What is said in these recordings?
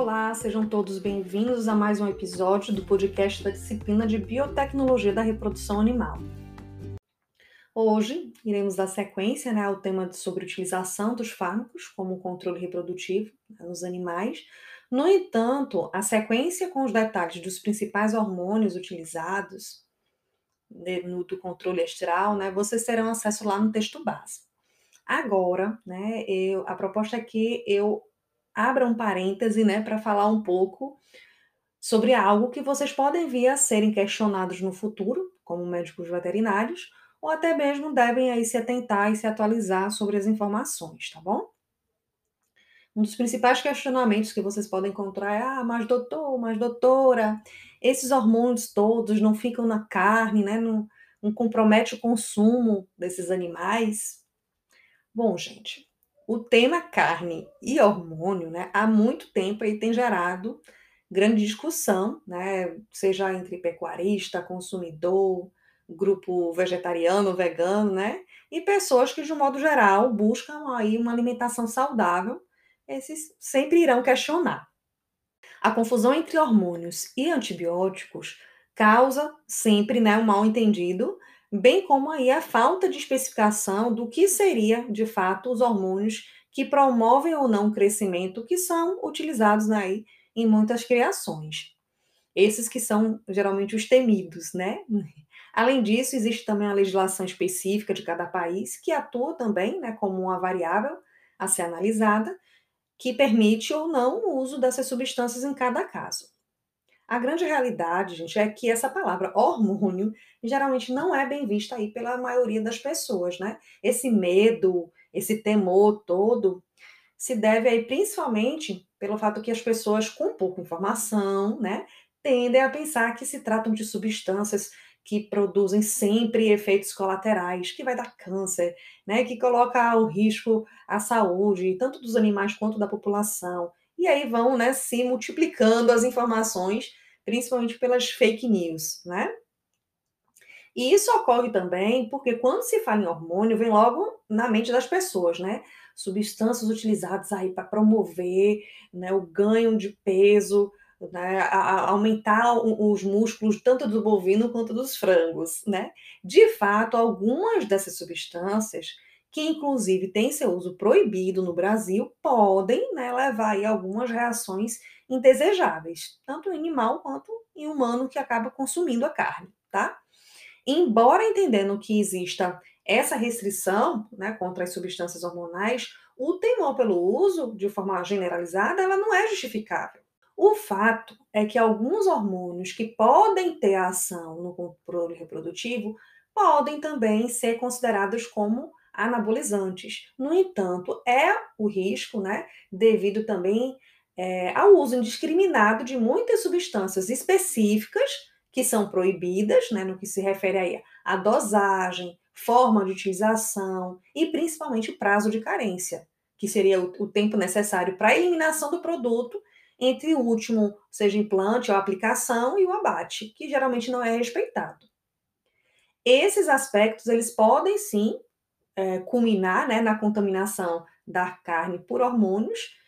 Olá, sejam todos bem-vindos a mais um episódio do podcast da disciplina de Biotecnologia da Reprodução Animal. Hoje iremos dar sequência né, ao tema sobre utilização dos fármacos como controle reprodutivo né, nos animais. No entanto, a sequência com os detalhes dos principais hormônios utilizados no, do controle estral, né, vocês terão acesso lá no texto base. Agora, né, eu, a proposta é que eu abra um parêntese, né, para falar um pouco sobre algo que vocês podem vir a serem questionados no futuro, como médicos veterinários, ou até mesmo devem aí se atentar e se atualizar sobre as informações, tá bom? Um dos principais questionamentos que vocês podem encontrar é: ah, mas doutor, mas doutora, esses hormônios todos não ficam na carne, né? Não, não compromete o consumo desses animais? Bom, gente, o tema carne e hormônio, né, há muito tempo aí tem gerado grande discussão, né, seja entre pecuarista, consumidor, grupo vegetariano, vegano, né, e pessoas que de um modo geral buscam aí uma alimentação saudável, esses sempre irão questionar. A confusão entre hormônios e antibióticos causa sempre, né, um mal entendido bem como aí a falta de especificação do que seria, de fato, os hormônios que promovem ou não o crescimento, que são utilizados aí em muitas criações. Esses que são geralmente os temidos, né? Além disso, existe também a legislação específica de cada país, que atua também né, como uma variável a ser analisada, que permite ou não o uso dessas substâncias em cada caso. A grande realidade, gente, é que essa palavra hormônio geralmente não é bem vista aí pela maioria das pessoas, né? Esse medo, esse temor todo se deve aí principalmente pelo fato que as pessoas com pouca informação, né, tendem a pensar que se tratam de substâncias que produzem sempre efeitos colaterais, que vai dar câncer, né, que coloca ao risco a saúde, tanto dos animais quanto da população. E aí vão, né, se multiplicando as informações principalmente pelas fake news, né? E isso ocorre também porque quando se fala em hormônio, vem logo na mente das pessoas, né? Substâncias utilizadas aí para promover né, o ganho de peso, né, a, a aumentar os músculos tanto do bovino quanto dos frangos, né? De fato, algumas dessas substâncias, que inclusive têm seu uso proibido no Brasil, podem né, levar aí algumas reações indesejáveis, tanto em animal quanto em humano que acaba consumindo a carne, tá? Embora entendendo que exista essa restrição né, contra as substâncias hormonais, o temor pelo uso, de forma generalizada, ela não é justificável. O fato é que alguns hormônios que podem ter ação no controle reprodutivo podem também ser considerados como anabolizantes. No entanto, é o risco, né, devido também é, ao uso indiscriminado de muitas substâncias específicas que são proibidas, né, no que se refere aí à dosagem, forma de utilização e principalmente prazo de carência, que seria o, o tempo necessário para a eliminação do produto entre o último, seja implante ou aplicação, e o abate, que geralmente não é respeitado. Esses aspectos, eles podem sim é, culminar né, na contaminação da carne por hormônios,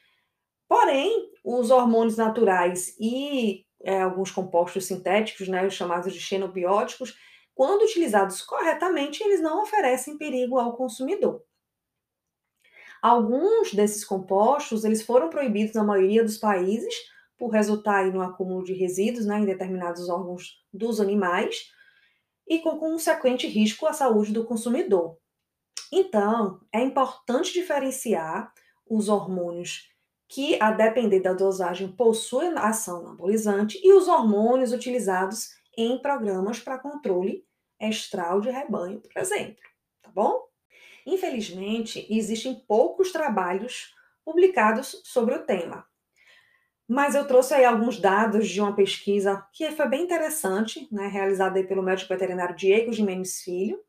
Porém, os hormônios naturais e é, alguns compostos sintéticos, né, os chamados de xenobióticos, quando utilizados corretamente, eles não oferecem perigo ao consumidor. Alguns desses compostos eles foram proibidos na maioria dos países por resultar no acúmulo de resíduos né, em determinados órgãos dos animais e com consequente risco à saúde do consumidor. Então, é importante diferenciar os hormônios que, a depender da dosagem, possuem ação anabolizante, e os hormônios utilizados em programas para controle estral de rebanho, por exemplo, tá bom? Infelizmente, existem poucos trabalhos publicados sobre o tema. Mas eu trouxe aí alguns dados de uma pesquisa que foi bem interessante, né, realizada pelo médico veterinário Diego Jimenez Filho,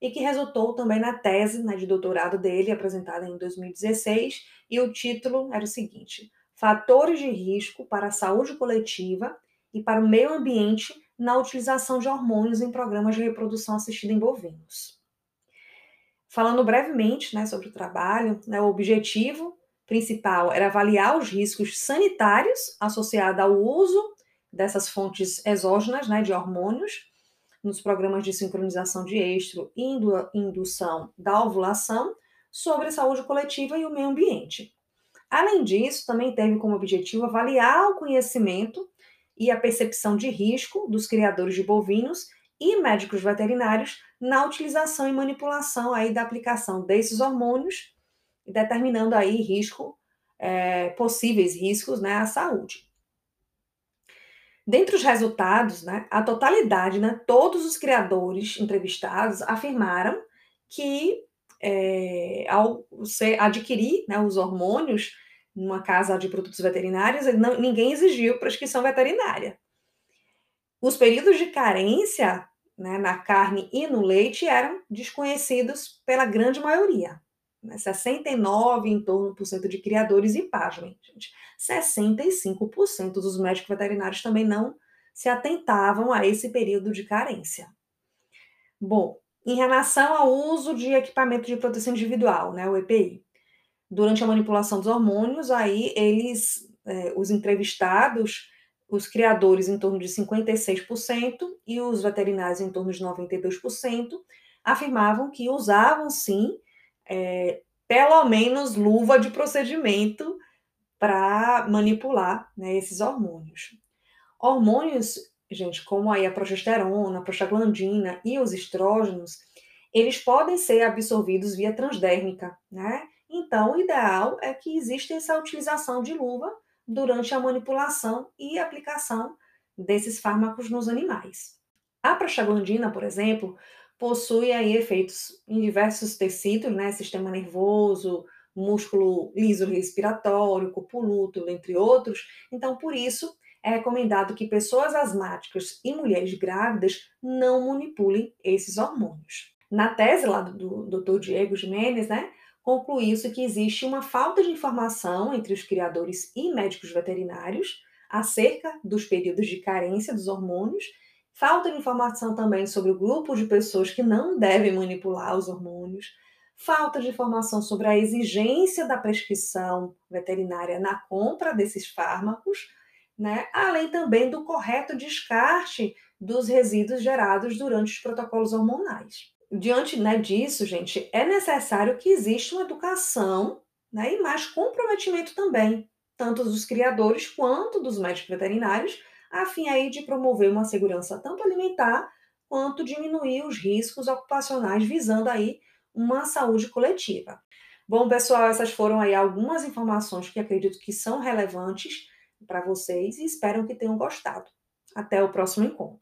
e que resultou também na tese né, de doutorado dele, apresentada em 2016, e o título era o seguinte: Fatores de risco para a saúde coletiva e para o meio ambiente na utilização de hormônios em programas de reprodução assistida em bovinos. Falando brevemente né, sobre o trabalho, né, o objetivo principal era avaliar os riscos sanitários associados ao uso dessas fontes exógenas, né, de hormônios, nos programas de sincronização de estro e indução da ovulação, sobre a saúde coletiva e o meio ambiente. Além disso, também teve como objetivo avaliar o conhecimento e a percepção de risco dos criadores de bovinos e médicos veterinários na utilização e manipulação aí da aplicação desses hormônios, determinando aí risco, é, possíveis riscos né, à saúde. Dentre os resultados, né, a totalidade, né, todos os criadores entrevistados afirmaram que é, ao você adquirir né, os hormônios numa casa de produtos veterinários, não, ninguém exigiu prescrição veterinária. Os períodos de carência né, na carne e no leite eram desconhecidos pela grande maioria. Né, 69 em torno por cento de criadores e pasmem, gente. 65% dos médicos veterinários também não se atentavam a esse período de carência. Bom, em relação ao uso de equipamento de proteção individual, né, o EPI, durante a manipulação dos hormônios, aí eles, é, os entrevistados, os criadores em torno de 56% e os veterinários em torno de 92%, afirmavam que usavam sim, é, pelo menos luva de procedimento para manipular né, esses hormônios. Hormônios gente, como aí a progesterona, a prostaglandina e os estrógenos, eles podem ser absorvidos via transdérmica, né? Então, o ideal é que exista essa utilização de luva durante a manipulação e aplicação desses fármacos nos animais. A prostaglandina, por exemplo, possui aí efeitos em diversos tecidos, né? Sistema nervoso, músculo liso respiratório, corpo lúteo, entre outros. Então, por isso, é recomendado que pessoas asmáticas e mulheres grávidas não manipulem esses hormônios. Na tese lá do, Dr. Diego Jimenez, né, concluiu-se que existe uma falta de informação entre os criadores e médicos veterinários acerca dos períodos de carência dos hormônios, falta de informação também sobre o grupo de pessoas que não devem manipular os hormônios, falta de informação sobre a exigência da prescrição veterinária na compra desses fármacos, né? além também do correto descarte dos resíduos gerados durante os protocolos hormonais. Diante né, disso, gente, é necessário que exista uma educação né, e mais comprometimento também, tanto dos criadores quanto dos médicos veterinários, a fim aí de promover uma segurança tanto alimentar quanto diminuir os riscos ocupacionais, visando aí uma saúde coletiva. Bom, pessoal, essas foram aí algumas informações que acredito que são relevantes para vocês e espero que tenham gostado. Até o próximo encontro.